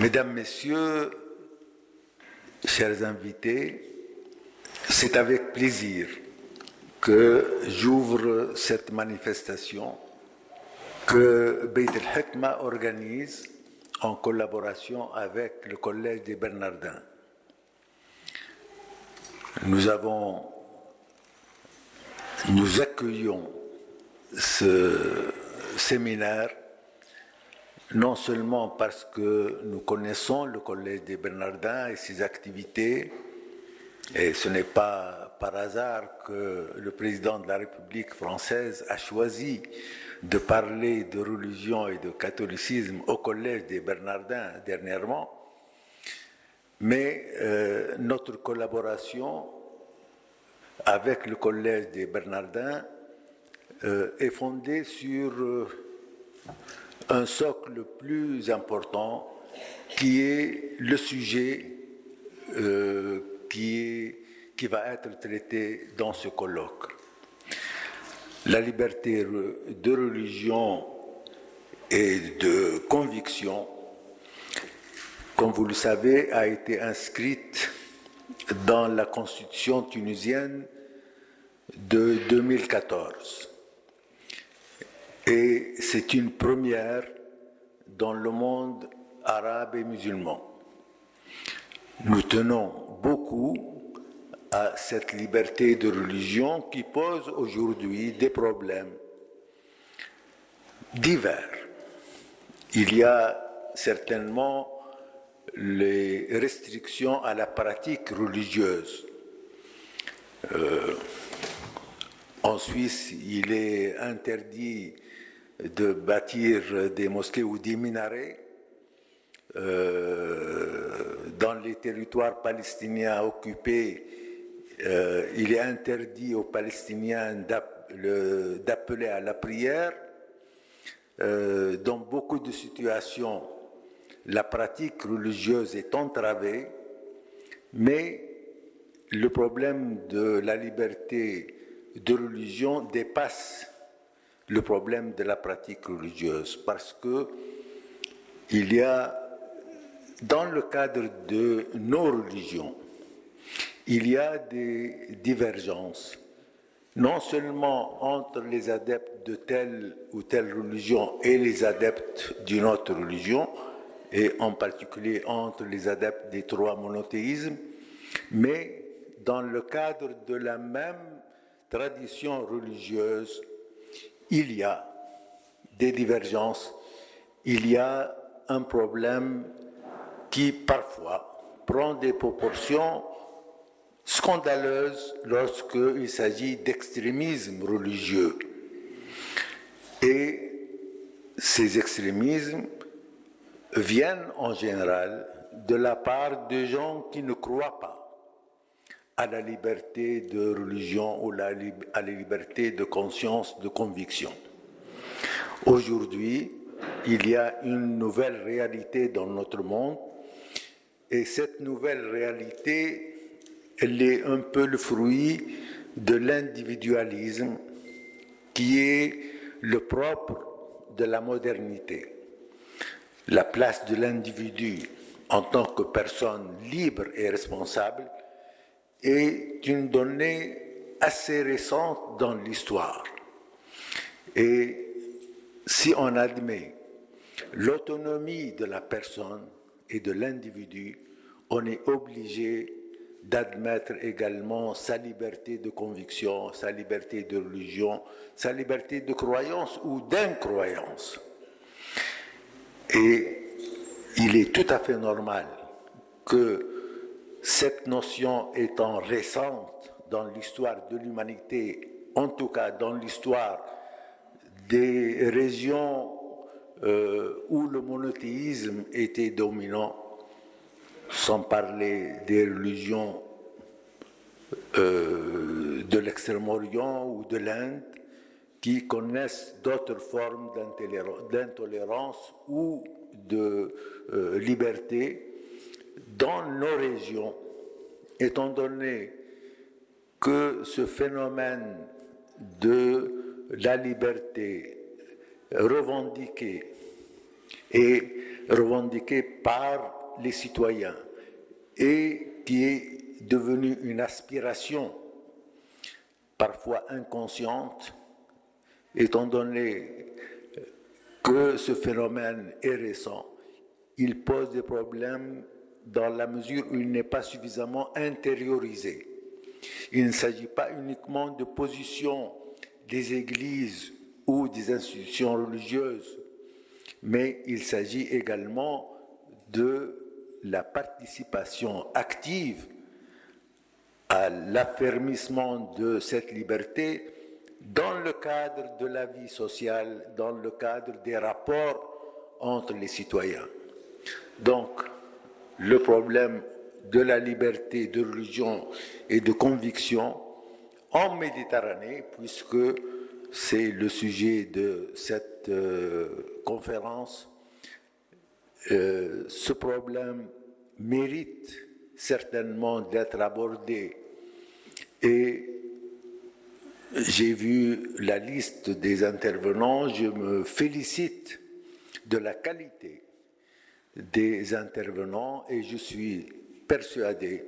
Mesdames, Messieurs, chers invités, c'est avec plaisir que j'ouvre cette manifestation que Beit el-Hikma organise en collaboration avec le Collège des Bernardins. Nous avons, nous accueillons ce séminaire non seulement parce que nous connaissons le Collège des Bernardins et ses activités, et ce n'est pas par hasard que le président de la République française a choisi de parler de religion et de catholicisme au Collège des Bernardins dernièrement, mais euh, notre collaboration avec le Collège des Bernardins euh, est fondée sur euh, un socle plus important qui est le sujet qui, est, qui va être traité dans ce colloque. La liberté de religion et de conviction, comme vous le savez, a été inscrite dans la constitution tunisienne de 2014. Et c'est une première dans le monde arabe et musulman. Nous tenons beaucoup à cette liberté de religion qui pose aujourd'hui des problèmes divers. Il y a certainement les restrictions à la pratique religieuse. Euh, en Suisse, il est interdit de bâtir des mosquées ou des minarets. Euh, dans les territoires palestiniens occupés, euh, il est interdit aux Palestiniens d'appeler à la prière. Euh, dans beaucoup de situations, la pratique religieuse est entravée, mais le problème de la liberté de religion dépasse le problème de la pratique religieuse parce que il y a dans le cadre de nos religions, il y a des divergences, non seulement entre les adeptes de telle ou telle religion et les adeptes d'une autre religion, et en particulier entre les adeptes des trois monothéismes, mais dans le cadre de la même tradition religieuse il y a des divergences, il y a un problème qui parfois prend des proportions scandaleuses lorsqu'il s'agit d'extrémisme religieux. Et ces extrémismes viennent en général de la part de gens qui ne croient pas à la liberté de religion ou à la liberté de conscience, de conviction. Aujourd'hui, il y a une nouvelle réalité dans notre monde et cette nouvelle réalité, elle est un peu le fruit de l'individualisme qui est le propre de la modernité. La place de l'individu en tant que personne libre et responsable est une donnée assez récente dans l'histoire. Et si on admet l'autonomie de la personne et de l'individu, on est obligé d'admettre également sa liberté de conviction, sa liberté de religion, sa liberté de croyance ou d'incroyance. Et il est tout à fait normal que cette notion étant récente dans l'histoire de l'humanité, en tout cas dans l'histoire des régions euh, où le monothéisme était dominant, sans parler des religions euh, de l'Extrême-Orient ou de l'Inde, qui connaissent d'autres formes d'intolérance ou de euh, liberté dans nos régions, étant donné que ce phénomène de la liberté revendiquée et revendiqué par les citoyens et qui est devenu une aspiration parfois inconsciente, étant donné que ce phénomène est récent, il pose des problèmes dans la mesure où il n'est pas suffisamment intériorisé. Il ne s'agit pas uniquement de position des églises ou des institutions religieuses, mais il s'agit également de la participation active à l'affermissement de cette liberté dans le cadre de la vie sociale, dans le cadre des rapports entre les citoyens. Donc, le problème de la liberté de religion et de conviction en Méditerranée, puisque c'est le sujet de cette euh, conférence, euh, ce problème mérite certainement d'être abordé. Et j'ai vu la liste des intervenants, je me félicite de la qualité des intervenants et je suis persuadé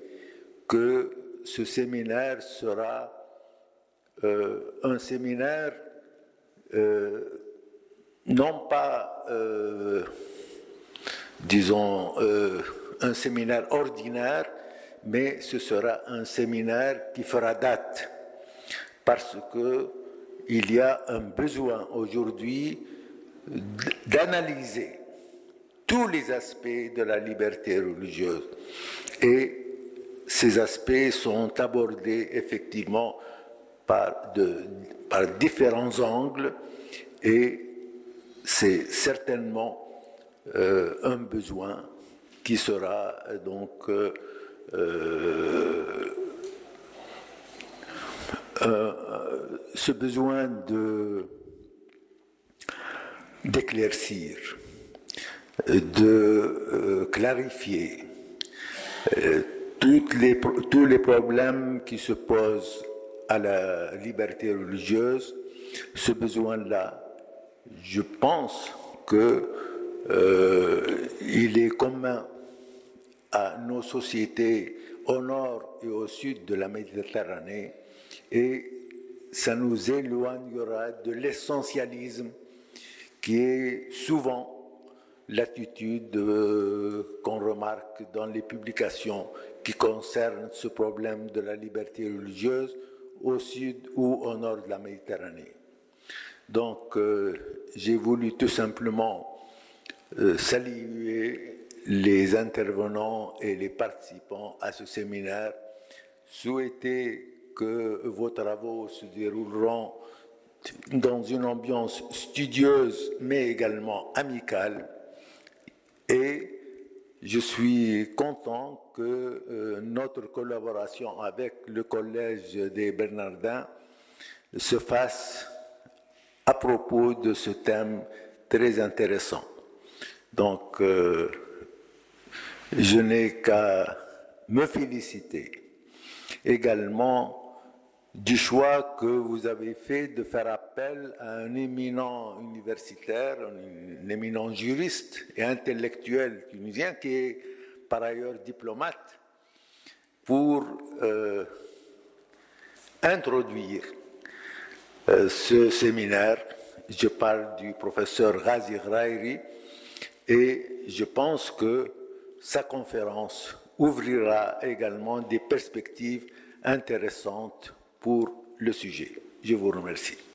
que ce séminaire sera euh, un séminaire euh, non pas, euh, disons, un séminaire ordinaire, mais ce sera un séminaire qui fera date, parce qu'il y a un besoin aujourd'hui d'analyser tous les aspects de la liberté religieuse. Et ces aspects sont abordés effectivement par, de, par différents angles et c'est certainement euh, un besoin qui sera donc euh, euh, ce besoin de d'éclaircir, de clarifier toutes les, tous les problèmes qui se posent à la liberté religieuse, ce besoin-là, je pense que euh, est commun à nos sociétés au nord et au sud de la Méditerranée et ça nous éloignera de l'essentialisme qui est souvent l'attitude euh, qu'on remarque dans les publications qui concernent ce problème de la liberté religieuse au sud ou au nord de la Méditerranée. Donc, euh, j'ai voulu tout simplement euh, saluer les intervenants et les participants à ce séminaire, souhaiter que vos travaux se dérouleront dans une ambiance studieuse mais également amicale et je suis content que euh, notre collaboration avec le Collège des Bernardins se fasse à propos de ce thème très intéressant. Donc, euh, je n'ai qu'à me féliciter également du choix que vous avez fait de faire appel à un éminent universitaire, un, éminent juriste et intellectuel tunisien qui est par ailleurs diplomate pour euh, introduire euh, ce séminaire. Je parle du professeur Ghazi Ghrairi et je pense que sa conférence ouvrira également des perspectives intéressantes pour le sujet. Je vous remercie.